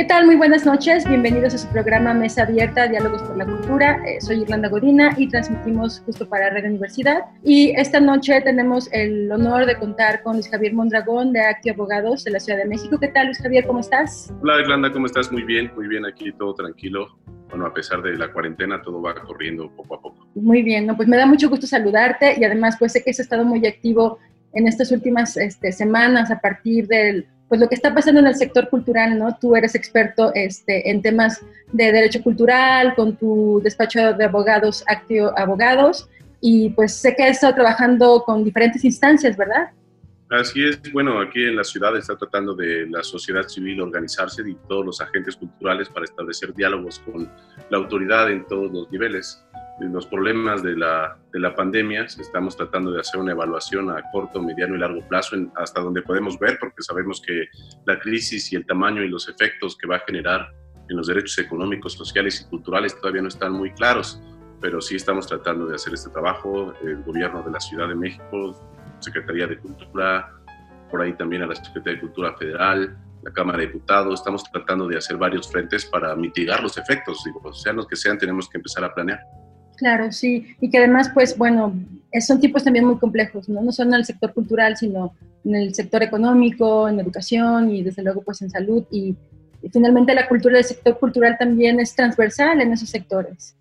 ¿Qué tal? Muy buenas noches. Bienvenidos a su programa Mesa Abierta, Diálogos por la Cultura. Eh, soy Irlanda Godina y transmitimos justo para Red Universidad. Y esta noche tenemos el honor de contar con Luis Javier Mondragón de Acti Abogados de la Ciudad de México. ¿Qué tal, Luis Javier? ¿Cómo estás? Hola Irlanda, ¿cómo estás? Muy bien, muy bien aquí, todo tranquilo. Bueno, a pesar de la cuarentena, todo va corriendo poco a poco. Muy bien, ¿no? pues me da mucho gusto saludarte y además pues sé que has estado muy activo en estas últimas este, semanas a partir del pues lo que está pasando en el sector cultural, ¿no? Tú eres experto este, en temas de derecho cultural, con tu despacho de abogados, Actio Abogados, y pues sé que has estado trabajando con diferentes instancias, ¿verdad? Así es, bueno, aquí en la ciudad está tratando de la sociedad civil organizarse y todos los agentes culturales para establecer diálogos con la autoridad en todos los niveles. Los problemas de la, de la pandemia estamos tratando de hacer una evaluación a corto, mediano y largo plazo en, hasta donde podemos ver, porque sabemos que la crisis y el tamaño y los efectos que va a generar en los derechos económicos, sociales y culturales todavía no están muy claros, pero sí estamos tratando de hacer este trabajo. El gobierno de la Ciudad de México, Secretaría de Cultura, por ahí también a la Secretaría de Cultura Federal, la Cámara de Diputados, estamos tratando de hacer varios frentes para mitigar los efectos, digo, sean los que sean, tenemos que empezar a planear. Claro, sí, y que además, pues bueno, son tipos también muy complejos, ¿no? No solo en el sector cultural, sino en el sector económico, en educación y desde luego pues en salud. Y, finalmente la cultura del sector cultural también es transversal en esos sectores.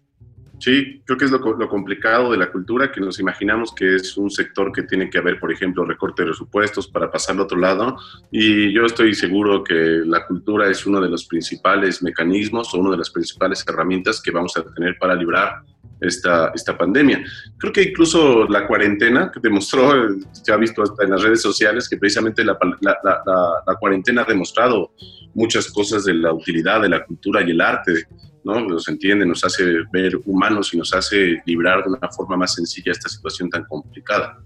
Sí, creo que es lo, lo, complicado de la cultura, que nos imaginamos que es un sector que tiene que haber, por ejemplo, recorte de presupuestos para pasar al otro lado. Y yo estoy seguro que la cultura es uno de los principales mecanismos o una de las principales herramientas que vamos a tener para librar esta, esta pandemia. Creo que incluso la cuarentena, que demostró, se ha visto hasta en las redes sociales, que precisamente la, la, la, la cuarentena ha demostrado muchas cosas de la utilidad de la cultura y el arte. ¿no? Nos entiende, nos hace ver humanos y nos hace librar de una forma más sencilla esta situación tan complicada.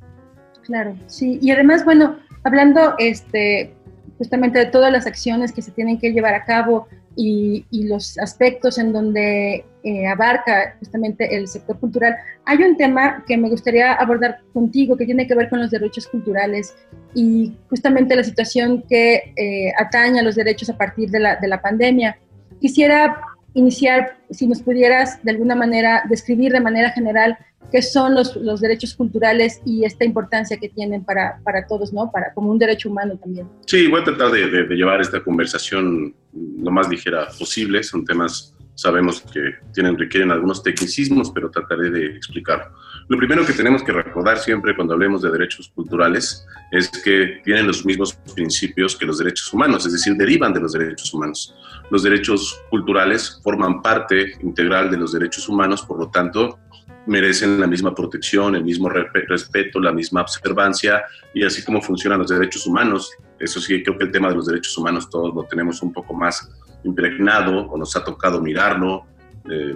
Claro, sí. Y además, bueno, hablando este, justamente de todas las acciones que se tienen que llevar a cabo y, los aspectos en donde eh, abarca justamente el sector cultural, hay un tema que me gustaría abordar contigo que tiene que ver con los derechos culturales y justamente la situación que eh, atañe a los derechos a partir de la, de la pandemia. Quisiera iniciar, si nos pudieras de alguna manera describir de manera general qué son los, los derechos culturales y esta importancia que tienen para, para, todos, ¿no? Para, como un derecho humano también. Sí, voy a tratar de, de, de llevar esta conversación lo más ligera posible. Son temas, sabemos que tienen, requieren algunos tecnicismos, pero trataré de explicarlo. Lo primero que tenemos que recordar siempre cuando hablemos de derechos culturales es que tienen los mismos principios que los derechos humanos, es decir, derivan de los derechos humanos. Los derechos culturales forman parte integral de los derechos humanos, por lo tanto, merecen la misma protección, el mismo respeto, la misma observancia, y así como funcionan los derechos humanos. Eso sí, creo que el tema de los derechos humanos todos lo tenemos un poco más impregnado o nos ha tocado mirarlo, eh,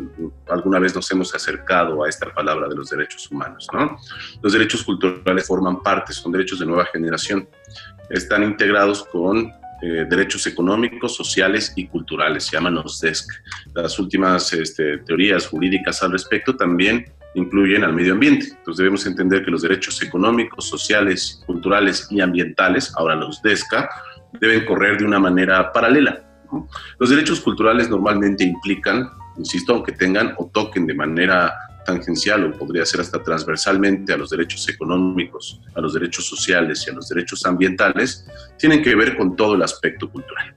alguna vez nos hemos acercado a esta palabra de los derechos humanos. ¿no? Los derechos culturales forman parte, son derechos de nueva generación, están integrados con eh, derechos económicos, sociales y culturales, se llaman los DESC. Las últimas este, teorías jurídicas al respecto también incluyen al medio ambiente. Entonces debemos entender que los derechos económicos, sociales, culturales y ambientales, ahora los DESCA, deben correr de una manera paralela. ¿no? Los derechos culturales normalmente implican insisto, aunque tengan o toquen de manera tangencial o podría ser hasta transversalmente a los derechos económicos, a los derechos sociales y a los derechos ambientales, tienen que ver con todo el aspecto cultural.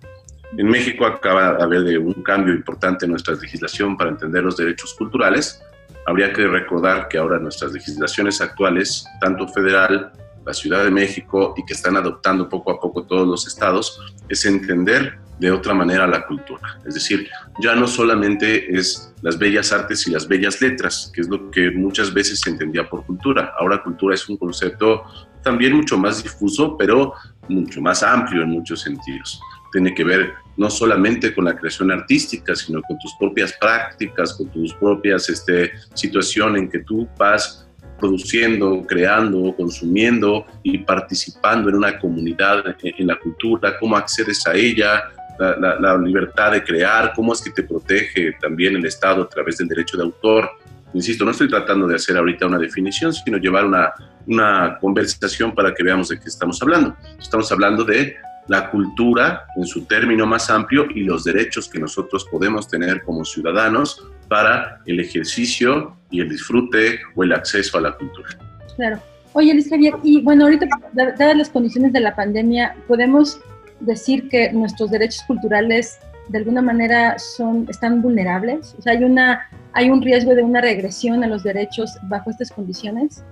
En México acaba de haber un cambio importante en nuestra legislación para entender los derechos culturales. Habría que recordar que ahora nuestras legislaciones actuales, tanto federal, la Ciudad de México y que están adoptando poco a poco todos los estados, es entender de otra manera la cultura. Es decir, ya no solamente es las bellas artes y las bellas letras, que es lo que muchas veces se entendía por cultura. Ahora cultura es un concepto también mucho más difuso, pero mucho más amplio en muchos sentidos. Tiene que ver no solamente con la creación artística, sino con tus propias prácticas, con tus propias este, situaciones en que tú vas produciendo, creando, consumiendo y participando en una comunidad, en, la cultura, cómo accedes a ella, la, la, libertad de crear, cómo es que te protege también el Estado a través del derecho de autor. Insisto, no estoy tratando de hacer ahorita una definición, sino llevar una, una conversación para que veamos de qué estamos hablando. Estamos hablando de la cultura en su término más amplio y los derechos que nosotros podemos tener como ciudadanos para el ejercicio y el disfrute o el acceso a la cultura. Claro. Oye, Luis Javier, y bueno, ahorita, dadas las condiciones de la pandemia, ¿podemos decir que nuestros derechos culturales de alguna manera son, están vulnerables? O sea, ¿hay, una, ¿hay un riesgo de una regresión a los derechos bajo estas condiciones?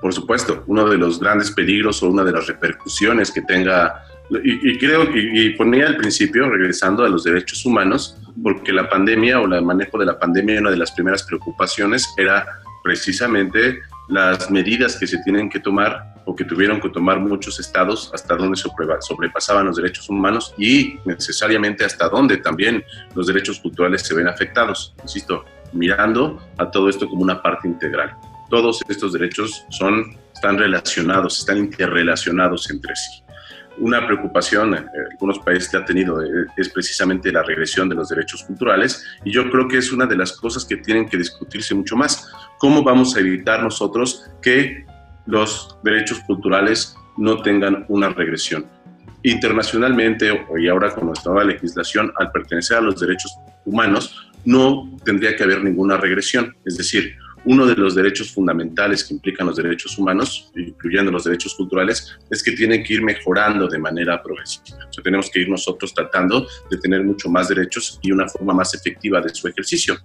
Por supuesto, uno de los grandes peligros o una de las repercusiones que tenga y, creo, y, ponía al principio, regresando a los derechos humanos, porque la pandemia o el manejo de la pandemia, una de las primeras preocupaciones era precisamente las medidas que se tienen que tomar o que tuvieron que tomar muchos estados hasta donde sobrepasaban los derechos humanos y necesariamente hasta donde también los derechos culturales se ven afectados. Insisto, mirando a todo esto como una parte integral. Todos estos derechos son, están relacionados, están interrelacionados entre sí una preocupación en algunos países que ha tenido eh, es precisamente la regresión de los derechos culturales y yo creo que es una de las cosas que tienen que discutirse mucho más. ¿Cómo vamos a evitar nosotros que los derechos culturales no tengan una regresión? Internacionalmente y ahora con nuestra nueva legislación, al pertenecer a los derechos humanos, no tendría que haber ninguna regresión. Es decir, uno de los derechos fundamentales que implican los derechos humanos, incluyendo los derechos culturales, es que tienen que ir mejorando de manera progresiva. Tenemos que ir nosotros tratando de tener mucho más derechos y una forma más efectiva de su ejercicio.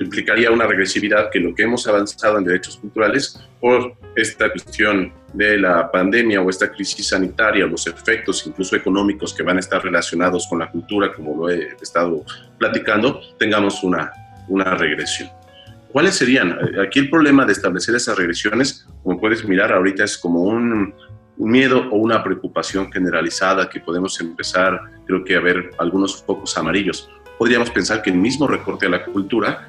Implicaría una regresividad que lo que hemos avanzado en derechos culturales por esta cuestión de la pandemia o esta crisis sanitaria, los efectos incluso económicos que van a estar relacionados con la cultura, como lo he estado platicando, tengamos una, una regresión. ¿Cuáles serían? Aquí el problema de establecer esas regresiones, como puedes mirar ahorita, es como un, miedo o una preocupación generalizada que podemos empezar, creo que a ver algunos focos amarillos. Podríamos pensar que el mismo recorte a la cultura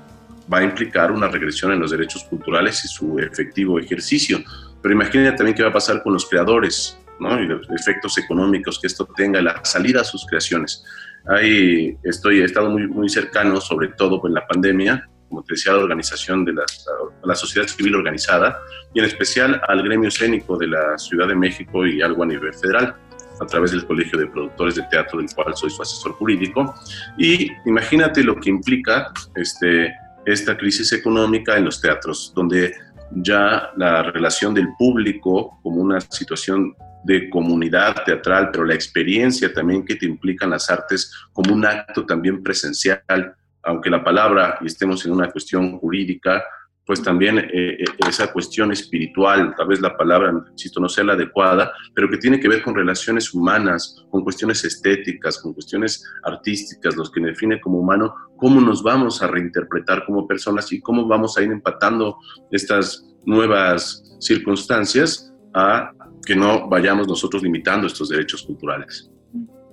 va a implicar una regresión en los derechos culturales y su efectivo ejercicio. Pero imagina también qué va a pasar con los creadores, ¿no? y los efectos económicos que esto tenga, la salida a sus creaciones. Ahí estoy, he estado muy, muy cercano, sobre todo con la pandemia, como te decía, la organización de la, sociedad civil organizada y en especial al gremio escénico de la Ciudad de México y algo a nivel federal a través del Colegio de Productores de Teatro, del cual soy su asesor jurídico. Y imagínate lo que implica este, esta crisis económica en los teatros, donde ya la relación del público como una situación de comunidad teatral, pero la experiencia también que te implican las artes como un acto también presencial aunque la palabra y estemos en una cuestión jurídica, pues también eh, eh, esa cuestión espiritual, tal vez la palabra, insisto, no sea la adecuada, pero que tiene que ver con relaciones humanas, con cuestiones estéticas, con cuestiones artísticas, los que define como humano, cómo nos vamos a reinterpretar como personas y cómo vamos a ir empatando estas nuevas circunstancias a que no vayamos nosotros limitando estos derechos culturales.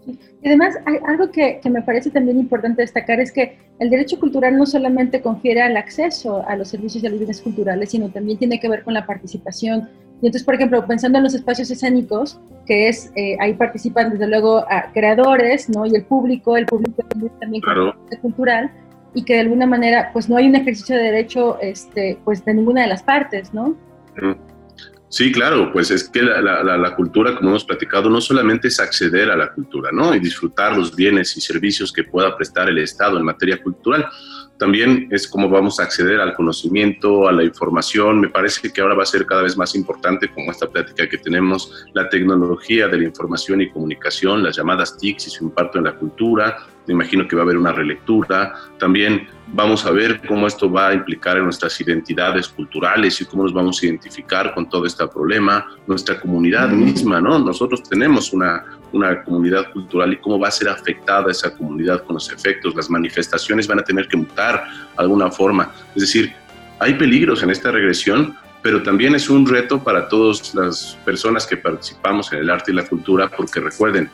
Y además, hay algo que, que, me parece también importante destacar es que el derecho cultural no solamente confiere el acceso a los servicios de los bienes culturales, sino también tiene que ver con la participación. Y entonces, por ejemplo, pensando en los espacios escénicos, que es, eh, ahí participan desde luego a creadores, ¿no? Y el público, el público también claro. cultural, y que de alguna manera, pues no hay un ejercicio de derecho, este, pues de ninguna de las partes, ¿no? Sí, claro, pues es que la, cultura, como hemos platicado, no solamente es acceder a la cultura, ¿no? Y disfrutar los bienes y servicios que pueda prestar el Estado en materia cultural. También es cómo vamos a acceder al conocimiento, a la información. Me parece que ahora va a ser cada vez más importante, como esta plática que tenemos, la tecnología de la información y comunicación, las llamadas TICs y su impacto en la cultura, me imagino que va a haber una relectura. También vamos a ver cómo esto va a implicar en nuestras identidades culturales y cómo nos vamos a identificar con todo este problema, nuestra comunidad misma, ¿no? Nosotros tenemos una, una comunidad cultural y cómo va a ser afectada esa comunidad con los efectos. Las manifestaciones van a tener que mutar de alguna forma. Es decir, hay peligros en esta regresión, pero también es un reto para todas las personas que participamos en el arte y la cultura, porque recuerden,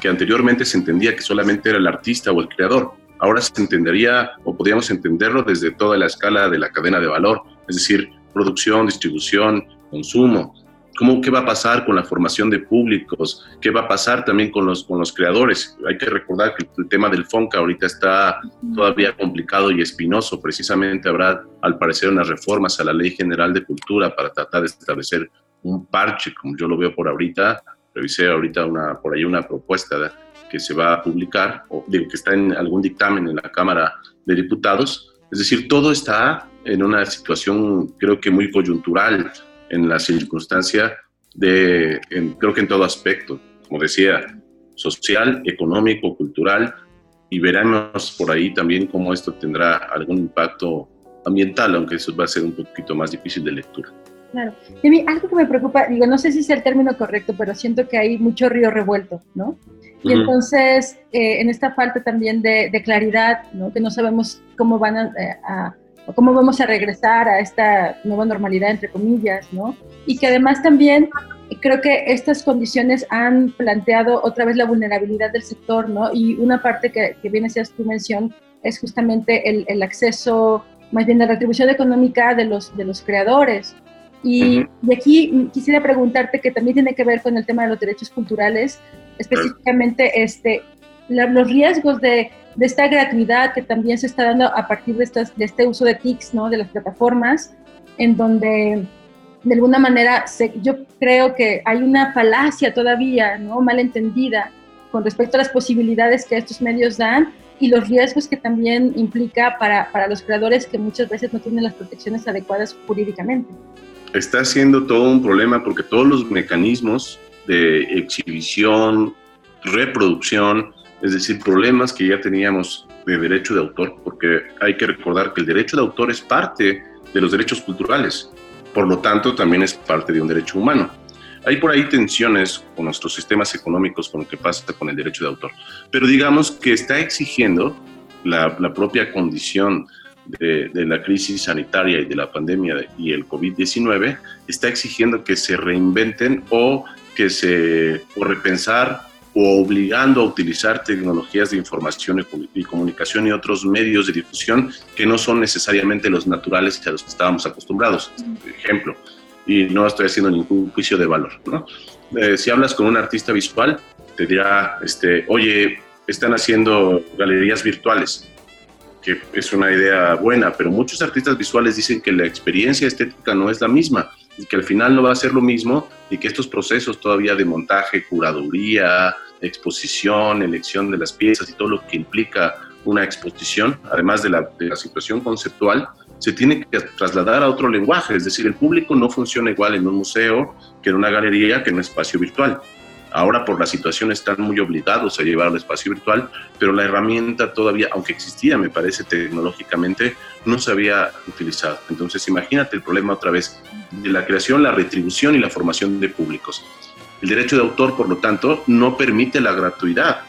que anteriormente se entendía que solamente era el artista o el creador. Ahora se entendería o podríamos entenderlo desde toda la escala de la cadena de valor, es decir, producción, distribución, consumo, ¿Cómo, ¿Qué va a pasar con la formación de públicos? ¿Qué va a pasar también con los, con los creadores? Hay que recordar que el tema del FONCA ahorita está todavía complicado y espinoso. Precisamente habrá, al parecer, unas reformas a la Ley General de Cultura para tratar de establecer un parche, como yo lo veo por ahorita. Revisé ahorita una, por ahí una propuesta que se va a publicar, o digo, que está en algún dictamen en la Cámara de Diputados. Es decir, todo está en una situación, creo que muy coyuntural en la circunstancia de, creo que en todo aspecto, como decía, social, económico, cultural, y veremos por ahí también cómo esto tendrá algún impacto ambiental, aunque eso va a ser un poquito más difícil de lectura. Claro. Y a mí algo que me preocupa, digo, no sé si es el término correcto, pero siento que hay mucho río revuelto, ¿no? Y entonces, eh, en esta falta también de, claridad, ¿no? Que no sabemos cómo van a, eh, a cómo vamos a regresar a esta nueva normalidad, entre comillas, ¿no? Y que además también creo que estas condiciones han planteado otra vez la vulnerabilidad del sector, ¿no? Y una parte que, que viene a tu mención es justamente el, el, acceso, más bien la retribución económica de los, de los creadores. Y de aquí quisiera preguntarte que también tiene que ver con el tema de los derechos culturales, específicamente este, los riesgos de de esta gratuidad que también se está dando a partir de, estas, de este uso de TICs, ¿no? de las plataformas, en donde de alguna manera yo creo que hay una falacia todavía, ¿no? mal entendida, con respecto a las posibilidades que estos medios dan y los riesgos que también implica para, para los creadores que muchas veces no tienen las protecciones adecuadas jurídicamente. Está siendo todo un problema porque todos los mecanismos de exhibición, reproducción, es decir, problemas que ya teníamos de derecho de autor, porque hay que recordar que el derecho de autor es parte de los derechos culturales, por lo tanto también es parte de un derecho humano. Hay por ahí tensiones con nuestros sistemas económicos con lo que pasa con el derecho de autor, pero digamos que está exigiendo la, propia condición de, de, la crisis sanitaria y de la pandemia y el COVID-19, está exigiendo que se reinventen o que se, o repensar o obligando a utilizar tecnologías de información y comunicación y otros medios de difusión que no son necesariamente los naturales a los que estábamos acostumbrados. Ejemplo, y no estoy haciendo ningún juicio de valor. ¿no? Eh, si hablas con un artista visual, te dirá, este, oye, están haciendo galerías virtuales, que es una idea buena, pero muchos artistas visuales dicen que la experiencia estética no es la misma y que al final no va a ser lo mismo y que estos procesos todavía de montaje, curaduría, exposición, elección de las piezas y todo lo que implica una exposición, además de la, de la situación conceptual, se tiene que trasladar a otro lenguaje, es decir, el público no funciona igual en un museo que en una galería, que en un espacio virtual. Ahora por la situación están muy obligados a llevar al espacio virtual, pero la herramienta todavía, aunque existía, me parece, tecnológicamente, no se había utilizado. Entonces imagínate el problema otra vez de la creación, la retribución y la formación de públicos. El derecho de autor, por lo tanto, no permite la gratuidad.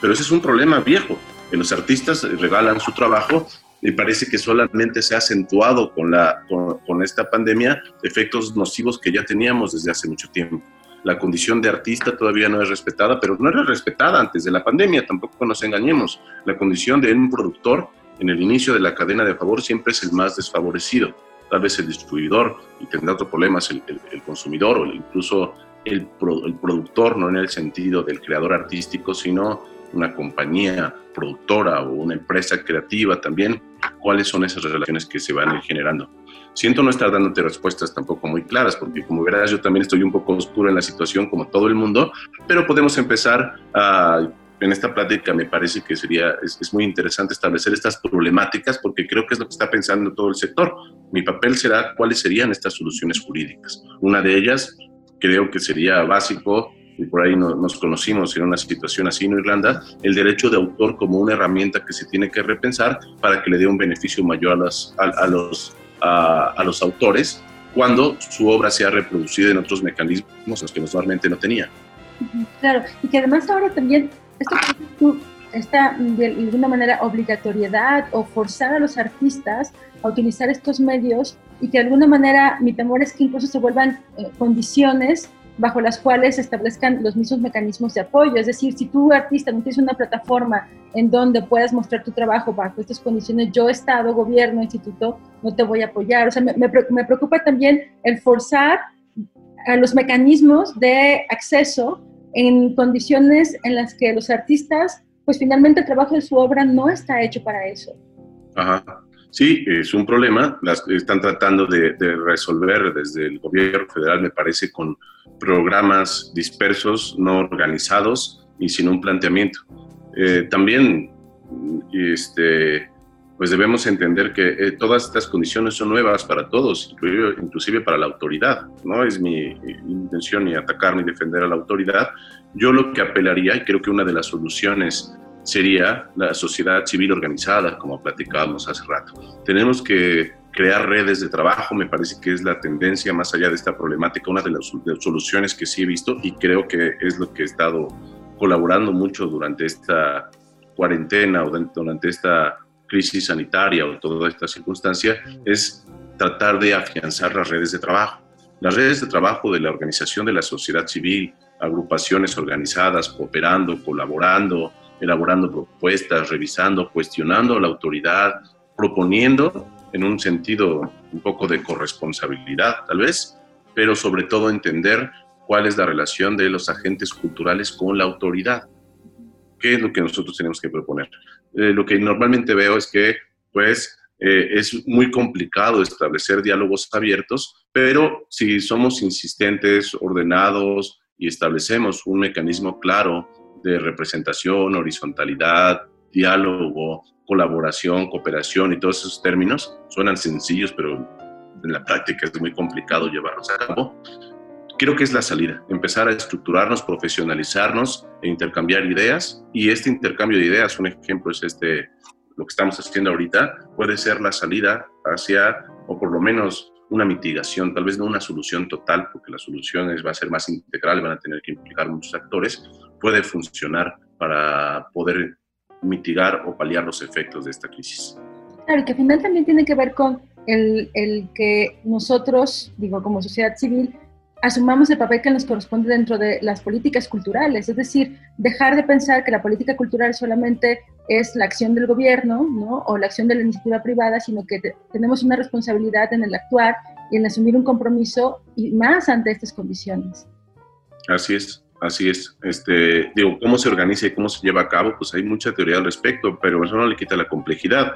Pero ese es un problema viejo, que los artistas regalan su trabajo y parece que solamente se ha acentuado con, la, con, esta pandemia efectos nocivos que ya teníamos desde hace mucho tiempo. La condición de artista todavía no es respetada, pero no era respetada antes de la pandemia, tampoco nos engañemos. La condición de un productor en el inicio de la cadena de favor siempre es el más desfavorecido. Tal vez el distribuidor y tendrá otro problema, es el, consumidor o incluso el, productor, no en el sentido del creador artístico, sino una compañía productora o una empresa creativa también, cuáles son esas relaciones que se van generando. Siento no estar dándote respuestas tampoco muy claras, porque como verás yo también estoy un poco oscuro en la situación como todo el mundo, pero podemos empezar a en esta plática me parece que sería, es, es, muy interesante establecer estas problemáticas porque creo que es lo que está pensando todo el sector. Mi papel será cuáles serían estas soluciones jurídicas. Una de ellas creo que sería básico, y por ahí nos conocimos en una situación así en Irlanda, el derecho de autor como una herramienta que se tiene que repensar para que le dé un beneficio mayor a, los, a, los, a, los autores cuando su obra sea reproducida en otros mecanismos los que normalmente no tenía. Claro, y que además ahora también, esto esta de alguna manera obligatoriedad o forzar a los artistas a utilizar estos medios y que de alguna manera mi temor es que incluso se vuelvan eh, condiciones bajo las cuales se establezcan los mismos mecanismos de apoyo. Es decir, si tú, artista, no tienes una plataforma en donde puedas mostrar tu trabajo bajo estas condiciones, yo, Estado, gobierno, instituto, no te voy a apoyar. O sea, me, me preocupa también el forzar a los mecanismos de acceso en condiciones en las que los artistas, pues finalmente el trabajo de su obra no está hecho para eso. Ajá. Sí, es un problema. Las están tratando de, resolver desde el gobierno federal, me parece, con programas dispersos, no organizados y sin un planteamiento. Eh, también, este, pues debemos entender que eh, todas estas condiciones son nuevas para todos, inclusive para la autoridad. No es mi intención ni atacar ni defender a la autoridad. Yo lo que apelaría, y creo que una de las soluciones sería la sociedad civil organizada, como platicábamos hace rato. Tenemos que crear redes de trabajo, me parece que es la tendencia más allá de esta problemática, una de las soluciones que sí he visto y creo que es lo que he estado colaborando mucho durante esta cuarentena o durante esta crisis sanitaria o toda esta circunstancia, es tratar de afianzar las redes de trabajo. Las redes de trabajo de la organización de la sociedad civil, agrupaciones organizadas, cooperando, colaborando, elaborando propuestas, revisando, cuestionando a la autoridad, proponiendo en un sentido un poco de corresponsabilidad, tal vez, pero sobre todo entender cuál es la relación de los agentes culturales con la autoridad. ¿Qué es lo que nosotros tenemos que proponer? Eh, lo que normalmente veo es que, pues, eh, es muy complicado establecer diálogos abiertos, pero si somos insistentes, ordenados y establecemos un mecanismo claro de representación, horizontalidad, diálogo, colaboración, cooperación y todos esos términos suenan sencillos, pero en la práctica es muy complicado llevarlos a cabo. Creo que es la salida, empezar a estructurarnos, profesionalizarnos e intercambiar ideas. Y este intercambio de ideas, un ejemplo es este, lo que estamos haciendo ahorita, puede ser la salida hacia, o por lo menos una mitigación, tal vez no una solución total, porque la solución va a ser más integral, van a tener que implicar muchos actores, puede funcionar para poder mitigar o paliar los efectos de esta crisis. Claro, que al final también tiene que ver con el, el que nosotros, digo, como sociedad civil, asumamos el papel que nos corresponde dentro de las políticas culturales, es decir, dejar de pensar que la política cultural solamente es la acción del gobierno ¿no? o la acción de la iniciativa privada, sino que tenemos una responsabilidad en el actuar y en asumir un compromiso y más ante estas condiciones. Así es, así es. Este, digo, cómo se organiza y cómo se lleva a cabo, pues hay mucha teoría al respecto, pero eso no le quita la complejidad.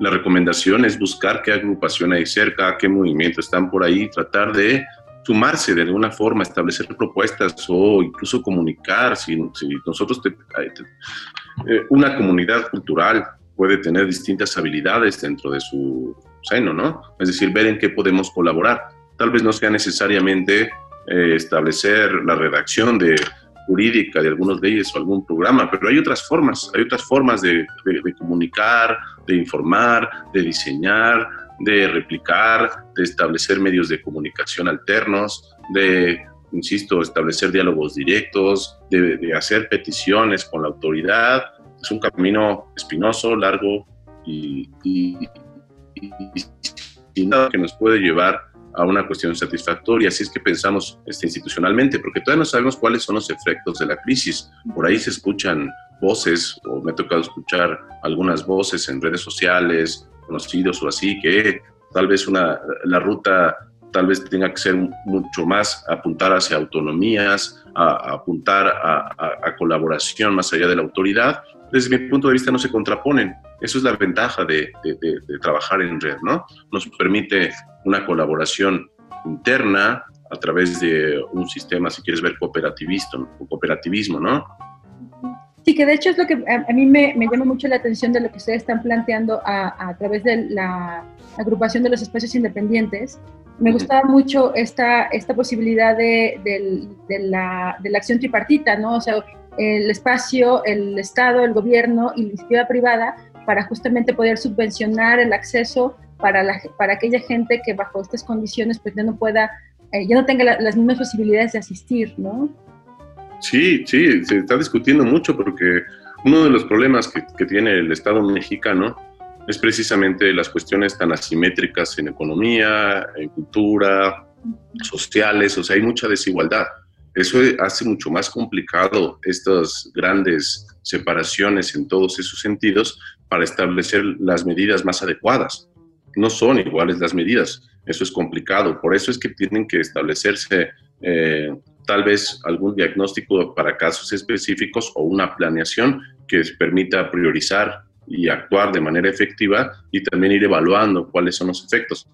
La recomendación es buscar qué agrupación hay cerca, qué movimientos están por ahí, tratar de sumarse de alguna forma, establecer propuestas o incluso comunicar. Si, nosotros, eh, una comunidad cultural puede tener distintas habilidades dentro de su seno, ¿no? Es decir, ver en qué podemos colaborar. Tal vez no sea necesariamente eh, establecer la redacción de jurídica de algunas leyes o algún programa, pero hay otras formas, hay otras formas de comunicar, de informar, de diseñar, de replicar, de establecer medios de comunicación alternos, de, insisto, establecer diálogos directos, de, hacer peticiones con la autoridad. Es un camino espinoso, largo y, y, nada que nos puede llevar a una cuestión satisfactoria. Así es que pensamos este, institucionalmente, porque todavía no sabemos cuáles son los efectos de la crisis. Por ahí se escuchan voces, o me ha tocado escuchar algunas voces en redes sociales, conocidos o así, que tal vez una, la ruta tal vez tenga que ser mucho más apuntar hacia autonomías, apuntar a, colaboración más allá de la autoridad. Desde mi punto de vista no se contraponen. Eso es la ventaja de, de, trabajar en red, ¿no? Nos permite una colaboración interna a través de un sistema, si quieres ver, cooperativismo, cooperativismo ¿no? Sí, que de hecho es lo que a, mí me, me, llama mucho la atención de lo que ustedes están planteando a, a través de la agrupación de los espacios independientes. Me gustaba mucho esta, esta posibilidad de, de, la, de, la, acción tripartita, ¿no? O sea, el espacio, el Estado, el gobierno y la iniciativa privada para justamente poder subvencionar el acceso para, la, para aquella gente que bajo estas condiciones pues ya no pueda, eh, ya no tenga las mismas posibilidades de asistir, ¿no? Sí, sí, se está discutiendo mucho porque uno de los problemas que, tiene el Estado mexicano es precisamente las cuestiones tan asimétricas en economía, en cultura, sociales, o sea, hay mucha desigualdad. Eso hace mucho más complicado estas grandes separaciones en todos esos sentidos para establecer las medidas más adecuadas. No son iguales las medidas, eso es complicado, por eso es que tienen que establecerse eh, tal vez algún diagnóstico para casos específicos o una planeación que permita priorizar y actuar de manera efectiva y también ir evaluando cuáles son los efectos.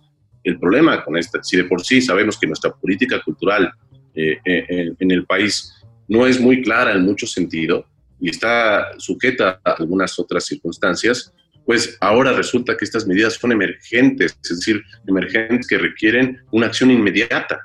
El problema con esta, si de por sí sabemos que nuestra política cultural eh, eh, en, el país no es muy clara en mucho sentido y está sujeta a algunas otras circunstancias, pues ahora resulta que estas medidas son emergentes, es decir, emergentes que requieren una acción inmediata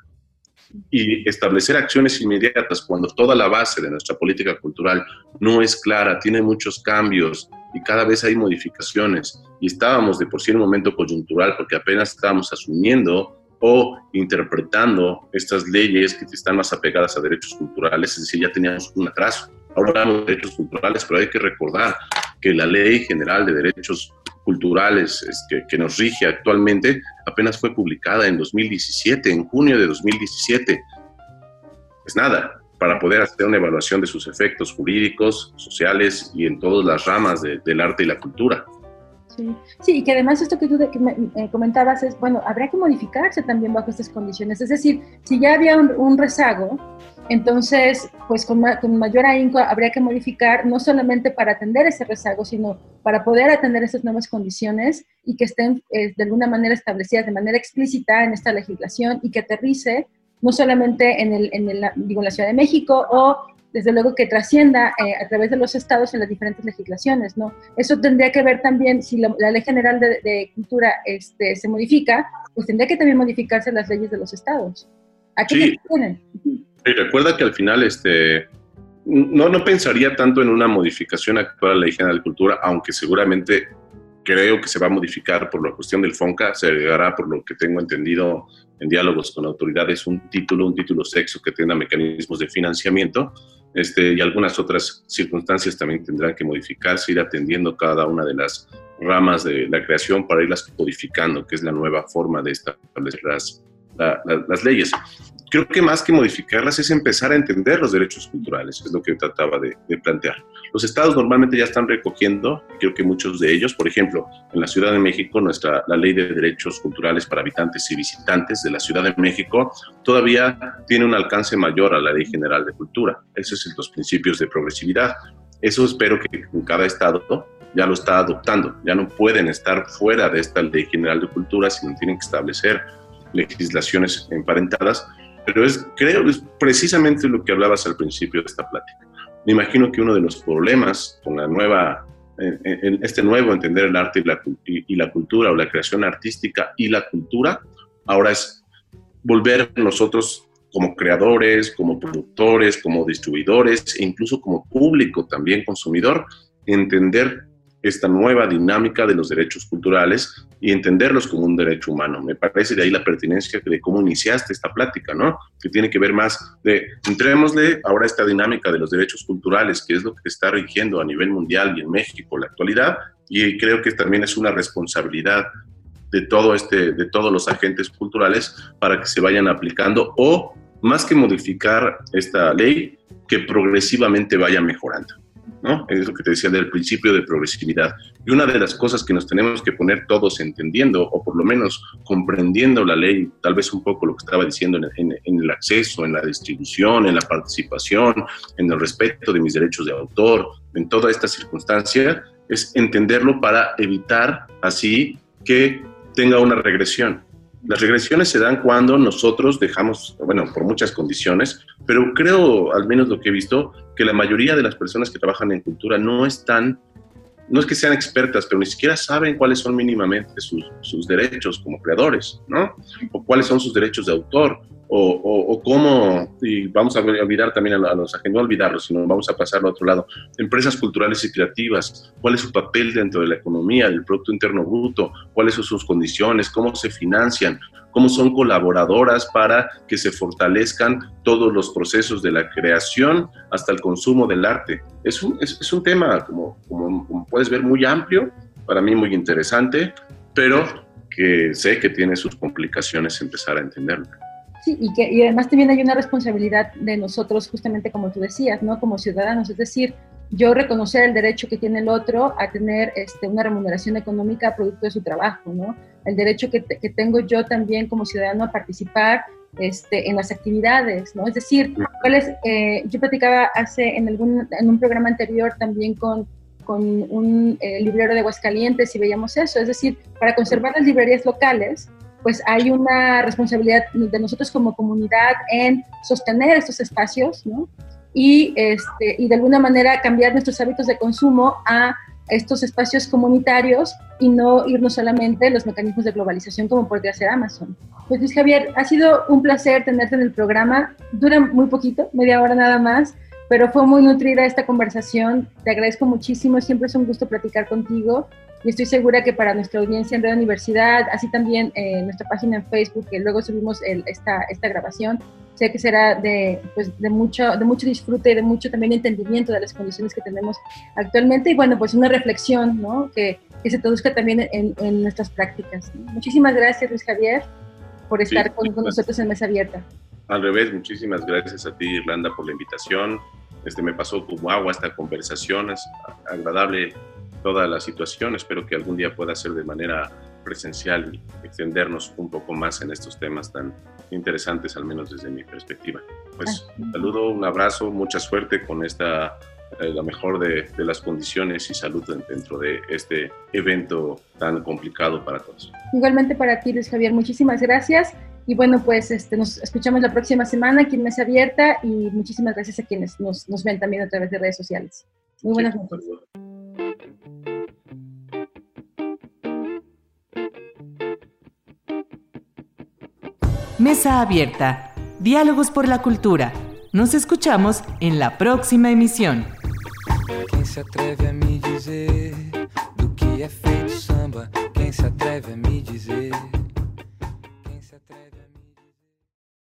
y establecer acciones inmediatas cuando toda la base de nuestra política cultural no es clara, tiene muchos cambios y cada vez hay modificaciones y estábamos de por sí en un momento coyuntural porque apenas estábamos asumiendo o interpretando estas leyes que están más apegadas a derechos culturales, es decir, ya teníamos un atraso. Hablamos de derechos culturales, pero hay que recordar que la Ley General de Derechos culturales que, que, nos rige actualmente apenas fue publicada en 2017, en junio de 2017. Es nada, para poder hacer una evaluación de sus efectos jurídicos, sociales y en todas las ramas del arte y la cultura. Sí. sí, y que además esto que tú que me, comentabas es, bueno, habría que modificarse también bajo estas condiciones. Es decir, si ya había un, rezago, entonces, pues con, con, mayor ahínco habría que modificar no solamente para atender ese rezago, sino para poder atender esas nuevas condiciones y que estén eh, de alguna manera establecidas de manera explícita en esta legislación y que aterrice no solamente en, el, en, el, digo, en la Ciudad de México o desde luego que trascienda eh, a través de los estados en las diferentes legislaciones, ¿no? Eso tendría que ver también, si la, Ley General de, Cultura este, se modifica, pues tendría que también modificarse las leyes de los estados. ¿A qué sí. Y recuerda que al final, este, no, no pensaría tanto en una modificación actual a la Ley General de Cultura, aunque seguramente creo que se va a modificar por la cuestión del FONCA, se agregará, por lo que tengo entendido en diálogos con autoridades, un título, un título sexo que tenga mecanismos de financiamiento, este, y algunas otras circunstancias también tendrán que modificarse, ir atendiendo cada una de las ramas de la creación para irlas codificando, que es la nueva forma de establecer las, las leyes creo que más que modificarlas es empezar a entender los derechos culturales, es lo que trataba de, plantear. Los estados normalmente ya están recogiendo, creo que muchos de ellos, por ejemplo, en la Ciudad de México, nuestra, la ley de derechos culturales para habitantes y visitantes de la Ciudad de México todavía tiene un alcance mayor a la ley general de cultura. Esos son los principios de progresividad. Eso espero que en cada estado ya lo está adoptando. Ya no pueden estar fuera de esta ley general de cultura, sino tienen que establecer legislaciones emparentadas pero es, creo, es precisamente lo que hablabas al principio de esta plática. Me imagino que uno de los problemas con la nueva, en, este nuevo entender el arte y la, y, la cultura o la creación artística y la cultura, ahora es volver nosotros como creadores, como productores, como distribuidores e incluso como público también consumidor, entender esta nueva dinámica de los derechos culturales y entenderlos como un derecho humano. Me parece de ahí la pertinencia de cómo iniciaste esta plática, ¿no? Que tiene que ver más de, entrémosle ahora esta dinámica de los derechos culturales, que es lo que está rigiendo a nivel mundial y en México la actualidad, y creo que también es una responsabilidad de todo este, de todos los agentes culturales para que se vayan aplicando o más que modificar esta ley, que progresivamente vaya mejorando. Es lo que te decía del principio de progresividad. Y una de las cosas que nos tenemos que poner todos entendiendo, o por lo menos comprendiendo la ley, tal vez un poco lo que estaba diciendo en, el acceso, en la distribución, en la participación, en el respeto de mis derechos de autor, en toda esta circunstancia, es entenderlo para evitar así que tenga una regresión. Las regresiones se dan cuando nosotros dejamos, bueno, por muchas condiciones, pero creo, al menos lo que he visto, que la mayoría de las personas que trabajan en cultura no están, no es que sean expertas, pero ni siquiera saben cuáles son mínimamente sus, sus derechos como creadores, ¿no? O cuáles son sus derechos de autor, o, cómo, y vamos a olvidar también a, los ajenos, no olvidarlos, sino vamos a pasarlo a otro lado, empresas culturales y creativas, cuál es su papel dentro de la economía, del Producto Interno Bruto, cuáles son sus condiciones, cómo se financian, cómo son colaboradoras para que se fortalezcan todos los procesos de la creación hasta el consumo del arte. Es un, es, un tema, como, como, como puedes ver, muy amplio, para mí muy interesante, pero que sé que tiene sus complicaciones empezar a entenderlo. Sí, y, que, y además también hay una responsabilidad de nosotros, justamente como tú decías, ¿no? Como ciudadanos, es decir, yo reconocer el derecho que tiene el otro a tener este, una remuneración económica producto de su trabajo, ¿no? El derecho que, tengo yo también como ciudadano a participar este, en las actividades, ¿no? Es decir, eh, yo platicaba hace en, algún, en un programa anterior también con, con un eh, librero de Aguascalientes y veíamos eso, es decir, para conservar las librerías locales, pues hay una responsabilidad de nosotros como comunidad en sostener estos espacios, ¿no? Y, este, y de alguna manera cambiar nuestros hábitos de consumo a estos espacios comunitarios y no irnos solamente a los mecanismos de globalización como podría ser Amazon. Pues Luis Javier, ha sido un placer tenerte en el programa. Dura muy poquito, media hora nada más, pero fue muy nutrida esta conversación. Te agradezco muchísimo, siempre es un gusto platicar contigo y estoy segura que para nuestra audiencia en Red Universidad, así también en nuestra página en Facebook, que luego subimos esta, esta grabación, sé que será de, pues, de, mucho, de mucho disfrute y de mucho también entendimiento de las condiciones que tenemos actualmente y bueno, pues una reflexión ¿no? que, que se traduzca también en, en nuestras prácticas. Muchísimas gracias, Luis Javier, por estar con, con nosotros en Mesa Abierta. Al revés, muchísimas gracias a ti, Irlanda, por la invitación. Este, me pasó como agua esta conversación, es agradable toda la situación. Espero que algún día pueda ser de manera presencial y extendernos un poco más en estos temas tan interesantes, al menos desde mi perspectiva. Pues un saludo, un abrazo, mucha suerte con esta, eh, la mejor de, de, las condiciones y salud dentro de este evento tan complicado para todos. Igualmente para ti, Luis Javier, muchísimas gracias. Y bueno, pues este, nos escuchamos la próxima semana aquí en Mesa Abierta y muchísimas gracias a quienes nos, nos ven también a través de redes sociales. Muy buenas sí, noches. Mesa Abierta. Diálogos por la cultura. Nos escuchamos en la próxima emisión. Quem se atreve a me dizer do que é feito samba? Quem se atreve a me